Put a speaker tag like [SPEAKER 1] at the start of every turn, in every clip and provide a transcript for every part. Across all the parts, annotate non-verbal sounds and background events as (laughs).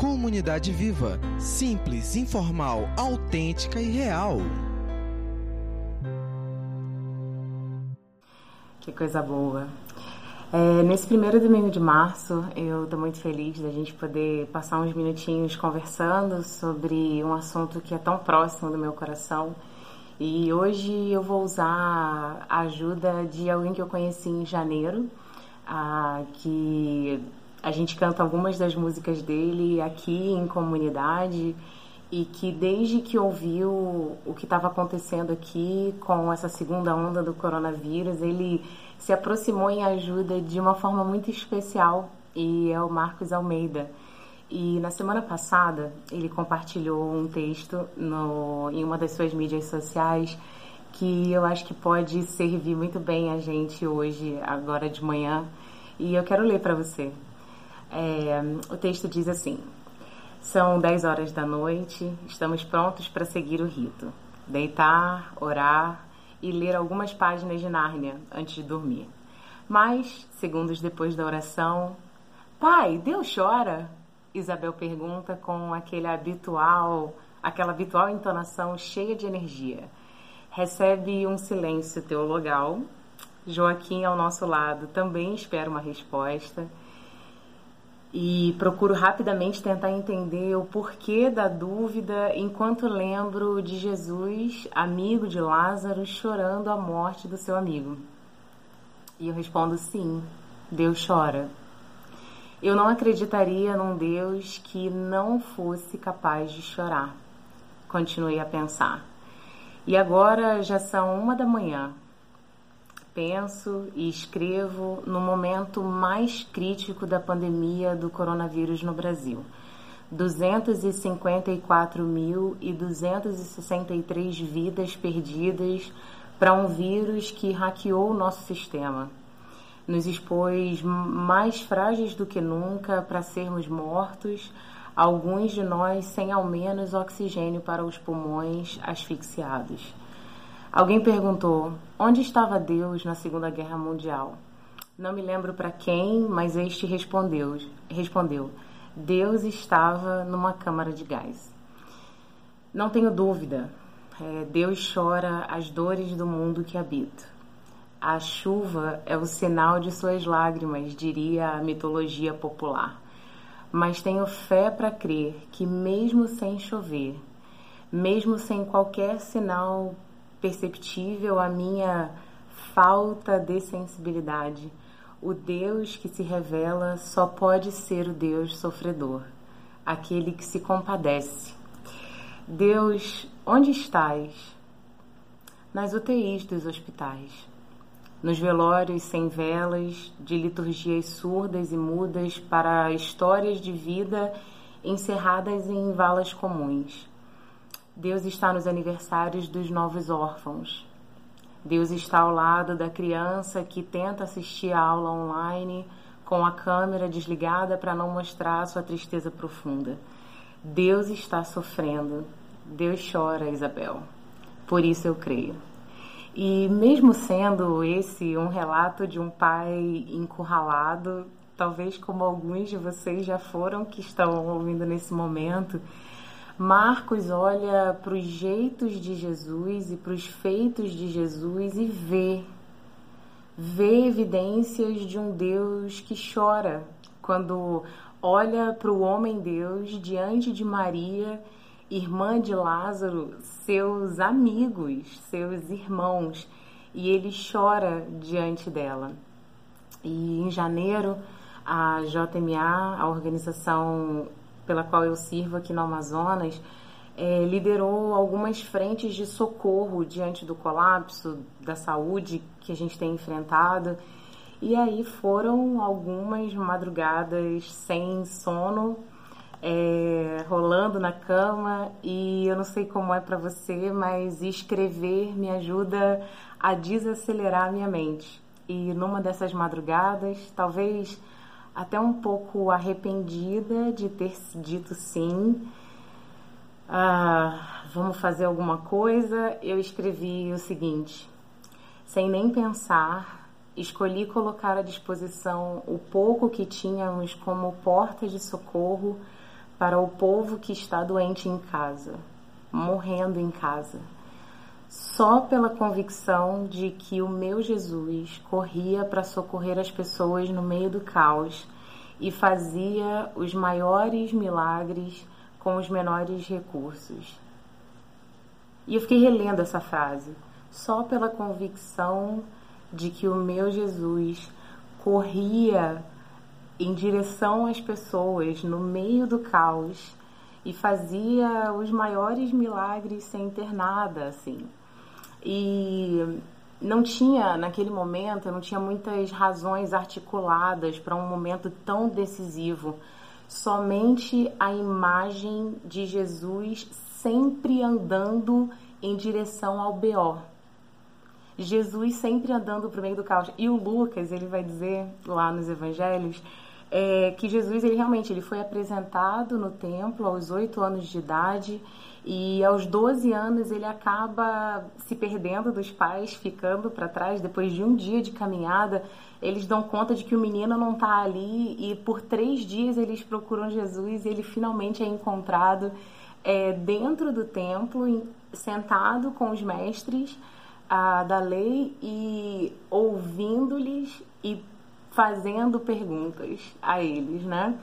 [SPEAKER 1] Comunidade viva, simples, informal, autêntica e real.
[SPEAKER 2] Que coisa boa. É, nesse primeiro domingo de março, eu estou muito feliz da gente poder passar uns minutinhos conversando sobre um assunto que é tão próximo do meu coração. E hoje eu vou usar a ajuda de alguém que eu conheci em janeiro, que a gente canta algumas das músicas dele aqui em comunidade e que desde que ouviu o que estava acontecendo aqui com essa segunda onda do coronavírus, ele se aproximou em ajuda de uma forma muito especial e é o Marcos Almeida. E na semana passada ele compartilhou um texto no, em uma das suas mídias sociais que eu acho que pode servir muito bem a gente hoje, agora de manhã. E eu quero ler para você. É, o texto diz assim: São 10 horas da noite, estamos prontos para seguir o rito. Deitar, orar e ler algumas páginas de Nárnia antes de dormir. Mas, segundos depois da oração, Pai, Deus chora? Isabel pergunta com aquele habitual, aquela habitual entonação cheia de energia. Recebe um silêncio teologal. Joaquim ao nosso lado também espera uma resposta e procuro rapidamente tentar entender o porquê da dúvida enquanto lembro de Jesus, amigo de Lázaro, chorando a morte do seu amigo. E eu respondo sim, Deus chora. Eu não acreditaria num Deus que não fosse capaz de chorar. Continuei a pensar. E agora já são uma da manhã penso e escrevo no momento mais crítico da pandemia do coronavírus no Brasil. 254.263 vidas perdidas para um vírus que hackeou o nosso sistema. Nos expôs mais frágeis do que nunca para sermos mortos, alguns de nós sem ao menos oxigênio para os pulmões asfixiados. Alguém perguntou: onde estava Deus na Segunda Guerra Mundial? Não me lembro para quem, mas este respondeu: respondeu: Deus estava numa câmara de gás. Não tenho dúvida. É, Deus chora as dores do mundo que habito. A chuva é o sinal de suas lágrimas, diria a mitologia popular. Mas tenho fé para crer que, mesmo sem chover, mesmo sem qualquer sinal perceptível a minha falta de sensibilidade. O Deus que se revela só pode ser o Deus sofredor, aquele que se compadece. Deus, onde estás? Nas UTIs dos hospitais, nos velórios sem velas, de liturgias surdas e mudas para histórias de vida encerradas em valas comuns Deus está nos aniversários dos novos órfãos. Deus está ao lado da criança que tenta assistir a aula online com a câmera desligada para não mostrar sua tristeza profunda. Deus está sofrendo. Deus chora, Isabel. Por isso eu creio. E mesmo sendo esse um relato de um pai encurralado, talvez como alguns de vocês já foram que estão ouvindo nesse momento, Marcos olha para os jeitos de Jesus e para os feitos de Jesus e vê, vê evidências de um Deus que chora quando olha para o homem Deus diante de Maria, irmã de Lázaro, seus amigos, seus irmãos, e ele chora diante dela. E em janeiro, a JMA, a organização pela qual eu sirvo aqui no Amazonas, é, liderou algumas frentes de socorro diante do colapso da saúde que a gente tem enfrentado. E aí foram algumas madrugadas sem sono, é, rolando na cama. E eu não sei como é para você, mas escrever me ajuda a desacelerar minha mente. E numa dessas madrugadas, talvez até um pouco arrependida de ter dito sim. Ah, vamos fazer alguma coisa. Eu escrevi o seguinte: sem nem pensar, escolhi colocar à disposição o pouco que tínhamos como porta de socorro para o povo que está doente em casa, morrendo em casa, só pela convicção de que o meu Jesus corria para socorrer as pessoas no meio do caos e fazia os maiores milagres com os menores recursos. E eu fiquei relendo essa frase, só pela convicção de que o meu Jesus corria em direção às pessoas no meio do caos e fazia os maiores milagres sem ter nada, assim. E não tinha, naquele momento, não tinha muitas razões articuladas para um momento tão decisivo. Somente a imagem de Jesus sempre andando em direção ao BO. Jesus sempre andando para o meio do caos. E o Lucas, ele vai dizer lá nos evangelhos é, que Jesus, ele realmente ele foi apresentado no templo aos oito anos de idade e aos 12 anos ele acaba se perdendo dos pais, ficando para trás. Depois de um dia de caminhada, eles dão conta de que o menino não está ali e por três dias eles procuram Jesus e ele finalmente é encontrado é, dentro do templo, sentado com os mestres a, da lei e ouvindo-lhes e fazendo perguntas a eles, né?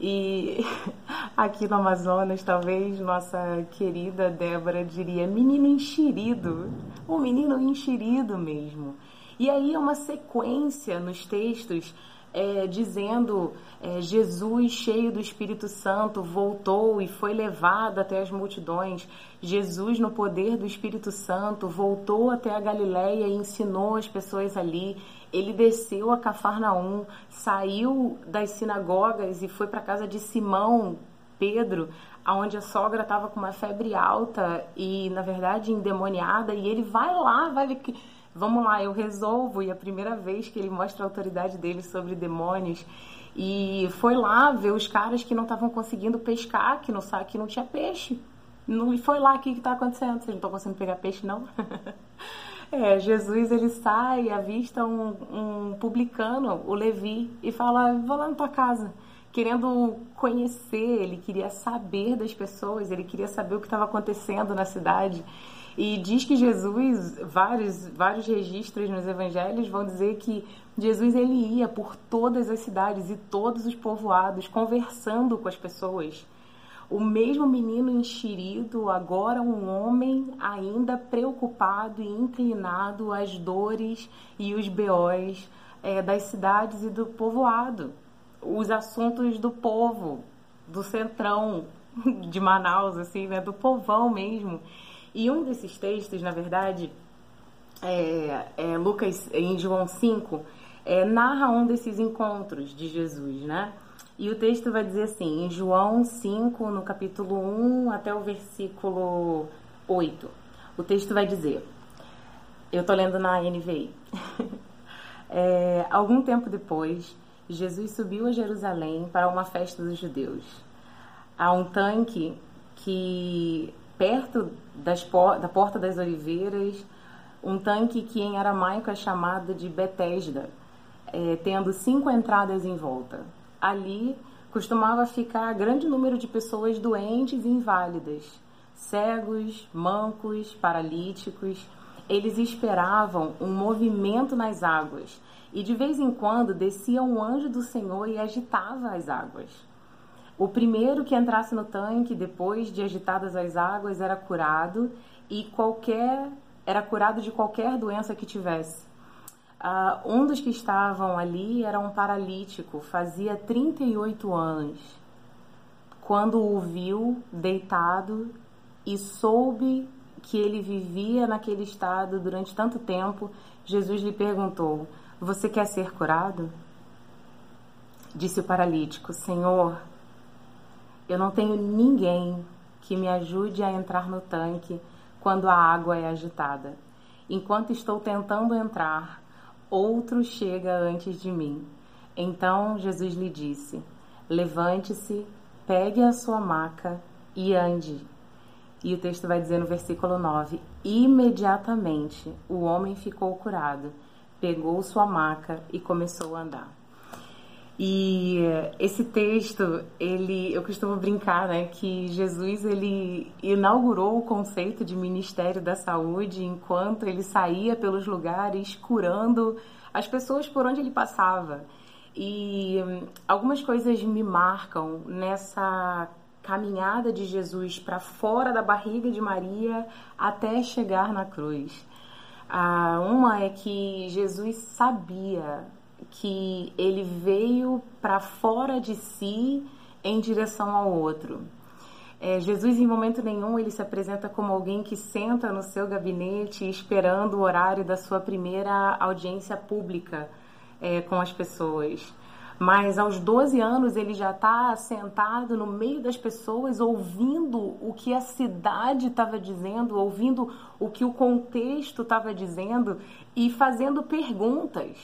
[SPEAKER 2] E (laughs) aqui no Amazonas, talvez nossa querida Débora diria menino enxerido, um menino enxerido mesmo. E aí é uma sequência nos textos é, dizendo é, Jesus, cheio do Espírito Santo, voltou e foi levado até as multidões. Jesus, no poder do Espírito Santo, voltou até a Galiléia e ensinou as pessoas ali. Ele desceu a Cafarnaum, saiu das sinagogas e foi para a casa de Simão, Pedro, onde a sogra estava com uma febre alta e, na verdade, endemoniada. E ele vai lá, vai ver que vamos lá, eu resolvo. E a primeira vez que ele mostra a autoridade dele sobre demônios. E foi lá ver os caras que não estavam conseguindo pescar, que não, que não tinha peixe. Não, e foi lá, que está acontecendo? Vocês não estão conseguindo pegar peixe, não? (laughs) é, Jesus, ele sai avista um, um publicano, o Levi, e fala, vou lá na tua casa querendo conhecer, ele queria saber das pessoas, ele queria saber o que estava acontecendo na cidade. E diz que Jesus, vários, vários registros nos evangelhos vão dizer que Jesus ele ia por todas as cidades e todos os povoados conversando com as pessoas. O mesmo menino enxerido, agora um homem ainda preocupado e inclinado às dores e os beóis é, das cidades e do povoado. Os assuntos do povo, do centrão (laughs) de Manaus, assim, né, do povão mesmo. E um desses textos, na verdade, é, é Lucas, em João 5, é, narra um desses encontros de Jesus, né? E o texto vai dizer assim, em João 5, no capítulo 1 até o versículo 8. O texto vai dizer, eu tô lendo na NVI. (laughs) é, algum tempo depois, Jesus subiu a Jerusalém para uma festa dos judeus. Há um tanque que perto das, da Porta das Oliveiras, um tanque que em aramaico é chamado de Betesda, é, tendo cinco entradas em volta. Ali costumava ficar grande número de pessoas doentes e inválidas, cegos, mancos, paralíticos. Eles esperavam um movimento nas águas e de vez em quando descia um anjo do Senhor e agitava as águas. O primeiro que entrasse no tanque depois de agitadas as águas era curado e qualquer era curado de qualquer doença que tivesse. Uh, um dos que estavam ali era um paralítico, fazia 38 anos. Quando o viu deitado e soube que ele vivia naquele estado durante tanto tempo, Jesus lhe perguntou: Você quer ser curado? Disse o paralítico: Senhor, eu não tenho ninguém que me ajude a entrar no tanque quando a água é agitada. Enquanto estou tentando entrar, outro chega antes de mim. Então Jesus lhe disse: Levante-se, pegue a sua maca e ande. E o texto vai dizer no versículo 9: Imediatamente o homem ficou curado, pegou sua maca e começou a andar. E esse texto, ele, eu costumo brincar, né, que Jesus ele inaugurou o conceito de Ministério da Saúde enquanto ele saía pelos lugares curando as pessoas por onde ele passava. E hum, algumas coisas me marcam nessa caminhada de Jesus para fora da barriga de Maria até chegar na cruz. Ah, uma é que Jesus sabia que ele veio para fora de si em direção ao outro. É, Jesus, em momento nenhum, ele se apresenta como alguém que senta no seu gabinete esperando o horário da sua primeira audiência pública é, com as pessoas. Mas aos 12 anos ele já está sentado no meio das pessoas, ouvindo o que a cidade estava dizendo, ouvindo o que o contexto estava dizendo e fazendo perguntas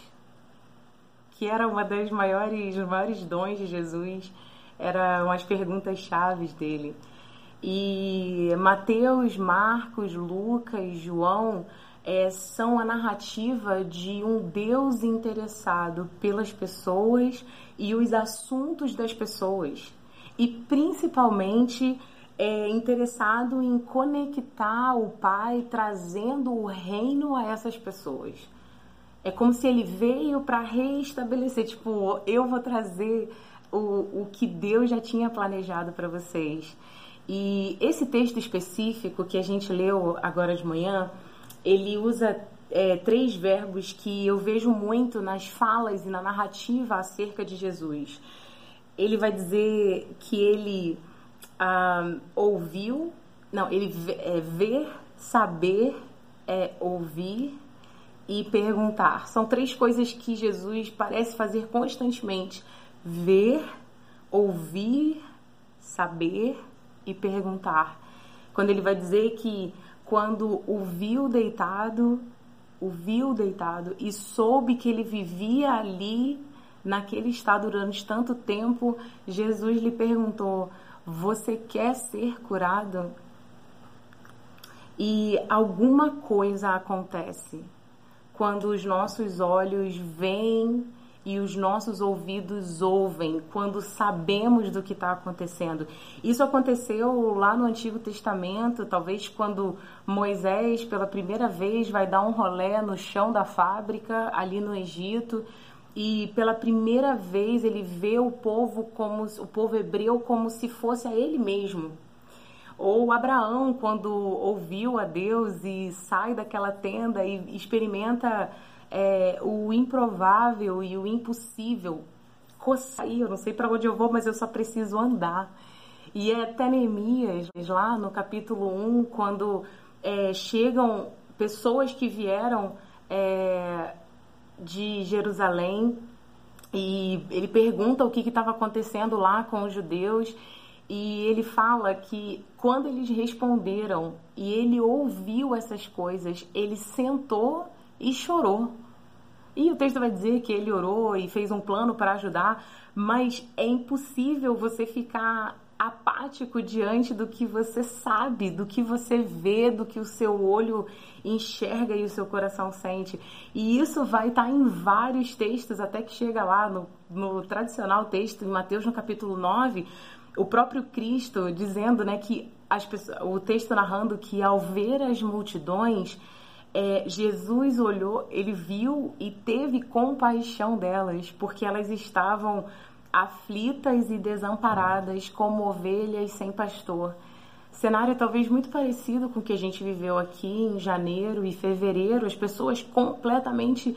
[SPEAKER 2] que era uma das maiores, maiores dons de Jesus, eram as perguntas chaves dele. E Mateus, Marcos, Lucas, João é, são a narrativa de um Deus interessado pelas pessoas e os assuntos das pessoas. E principalmente é, interessado em conectar o Pai, trazendo o reino a essas pessoas. É como se ele veio para reestabelecer, tipo, eu vou trazer o, o que Deus já tinha planejado para vocês. E esse texto específico que a gente leu agora de manhã, ele usa é, três verbos que eu vejo muito nas falas e na narrativa acerca de Jesus. Ele vai dizer que ele ah, ouviu, não, ele é, ver, saber, é, ouvir e perguntar. São três coisas que Jesus parece fazer constantemente: ver, ouvir, saber e perguntar. Quando ele vai dizer que quando o viu deitado, o viu deitado e soube que ele vivia ali naquele estado durante tanto tempo, Jesus lhe perguntou: "Você quer ser curado?" E alguma coisa acontece quando os nossos olhos veem e os nossos ouvidos ouvem, quando sabemos do que está acontecendo. Isso aconteceu lá no Antigo Testamento, talvez quando Moisés, pela primeira vez, vai dar um rolé no chão da fábrica, ali no Egito, e pela primeira vez ele vê o povo como o povo hebreu como se fosse a ele mesmo, ou Abraão, quando ouviu a Deus e sai daquela tenda e experimenta é, o improvável e o impossível. Sair, eu não sei para onde eu vou, mas eu só preciso andar. E é até Neemias, lá no capítulo 1, quando é, chegam pessoas que vieram é, de Jerusalém e ele pergunta o que estava acontecendo lá com os judeus e ele fala que quando eles responderam e ele ouviu essas coisas, ele sentou e chorou. E o texto vai dizer que ele orou e fez um plano para ajudar, mas é impossível você ficar apático diante do que você sabe, do que você vê, do que o seu olho enxerga e o seu coração sente. E isso vai estar em vários textos, até que chega lá no, no tradicional texto em Mateus, no capítulo 9, o próprio Cristo dizendo, né, que as pessoas, o texto narrando que ao ver as multidões, é, Jesus olhou, ele viu e teve compaixão delas, porque elas estavam aflitas e desamparadas, como ovelhas sem pastor. Cenário talvez muito parecido com o que a gente viveu aqui em janeiro e fevereiro, as pessoas completamente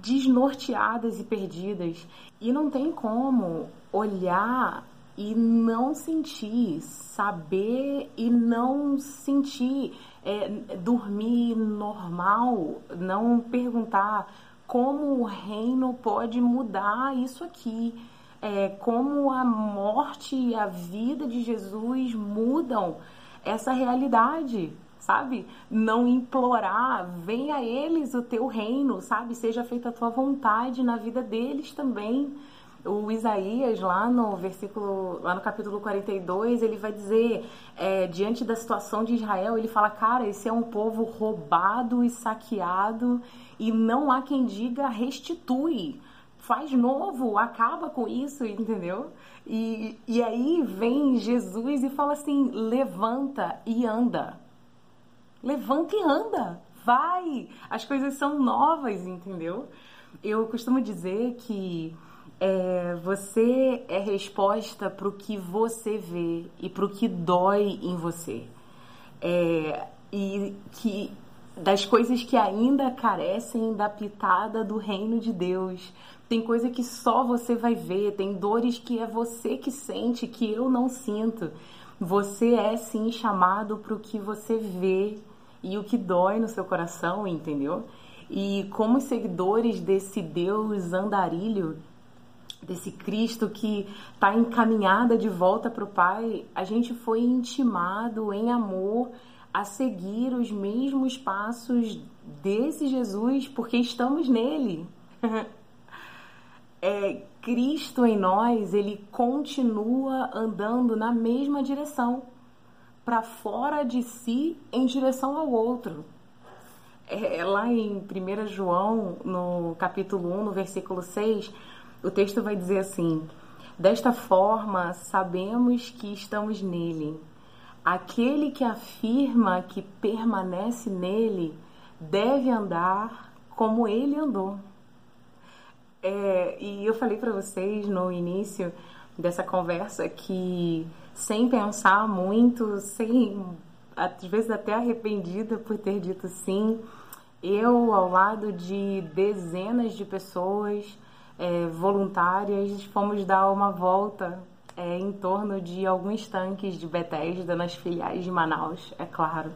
[SPEAKER 2] desnorteadas e perdidas. E não tem como olhar e não sentir, saber e não sentir, é, dormir normal, não perguntar como o reino pode mudar isso aqui, é, como a morte e a vida de Jesus mudam essa realidade, sabe? Não implorar, venha a eles o teu reino, sabe? Seja feita a tua vontade na vida deles também o Isaías, lá no versículo, lá no capítulo 42, ele vai dizer, é, diante da situação de Israel, ele fala, cara, esse é um povo roubado e saqueado, e não há quem diga restitui, faz novo, acaba com isso, entendeu? E, e aí vem Jesus e fala assim: levanta e anda. Levanta e anda, vai. As coisas são novas, entendeu? Eu costumo dizer que é, você é resposta para o que você vê e para o que dói em você. É, e que das coisas que ainda carecem da pitada do reino de Deus. Tem coisa que só você vai ver, tem dores que é você que sente, que eu não sinto. Você é sim chamado para o que você vê e o que dói no seu coração, entendeu? E como seguidores desse Deus andarilho, desse Cristo que está encaminhada de volta para o Pai, a gente foi intimado em amor a seguir os mesmos passos desse Jesus, porque estamos nele. (laughs) é, Cristo em nós, ele continua andando na mesma direção, para fora de si, em direção ao outro. É, lá em 1 João, no capítulo 1, no versículo 6, o texto vai dizer assim: Desta forma, sabemos que estamos nele Aquele que afirma que permanece nele deve andar como ele andou. É, e eu falei para vocês no início dessa conversa que, sem pensar muito, sem às vezes até arrependida por ter dito sim, eu, ao lado de dezenas de pessoas é, voluntárias, fomos dar uma volta é, em torno de alguns tanques de Bethesda nas filiais de Manaus, é claro.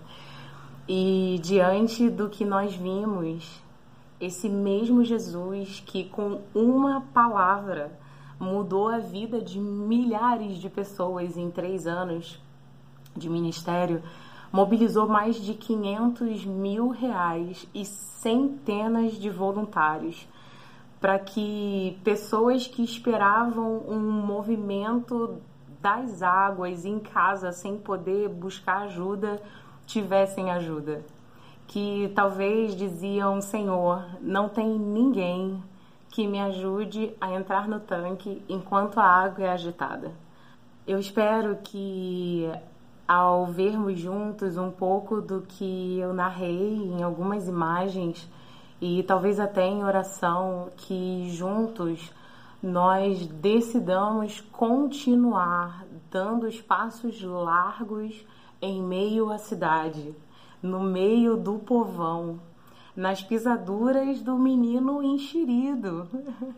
[SPEAKER 2] E diante do que nós vimos, esse mesmo Jesus que com uma palavra mudou a vida de milhares de pessoas em três anos de ministério, mobilizou mais de 500 mil reais e centenas de voluntários para que pessoas que esperavam um movimento das águas em casa sem poder buscar ajuda tivessem ajuda. Que talvez diziam: Senhor, não tem ninguém que me ajude a entrar no tanque enquanto a água é agitada. Eu espero que ao vermos juntos um pouco do que eu narrei em algumas imagens, e talvez até em oração que juntos nós decidamos continuar dando espaços largos em meio à cidade, no meio do povão, nas pisaduras do menino enxerido,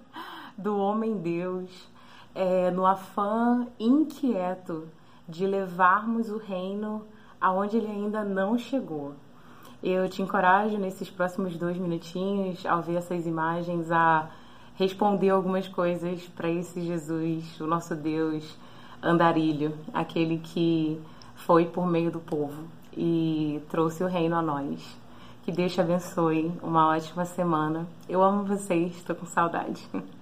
[SPEAKER 2] (laughs) do homem Deus, é, no afã inquieto de levarmos o reino aonde ele ainda não chegou. Eu te encorajo nesses próximos dois minutinhos, ao ver essas imagens, a responder algumas coisas para esse Jesus, o nosso Deus andarilho, aquele que foi por meio do povo e trouxe o reino a nós. Que Deus te abençoe, uma ótima semana. Eu amo vocês, estou com saudade. (laughs)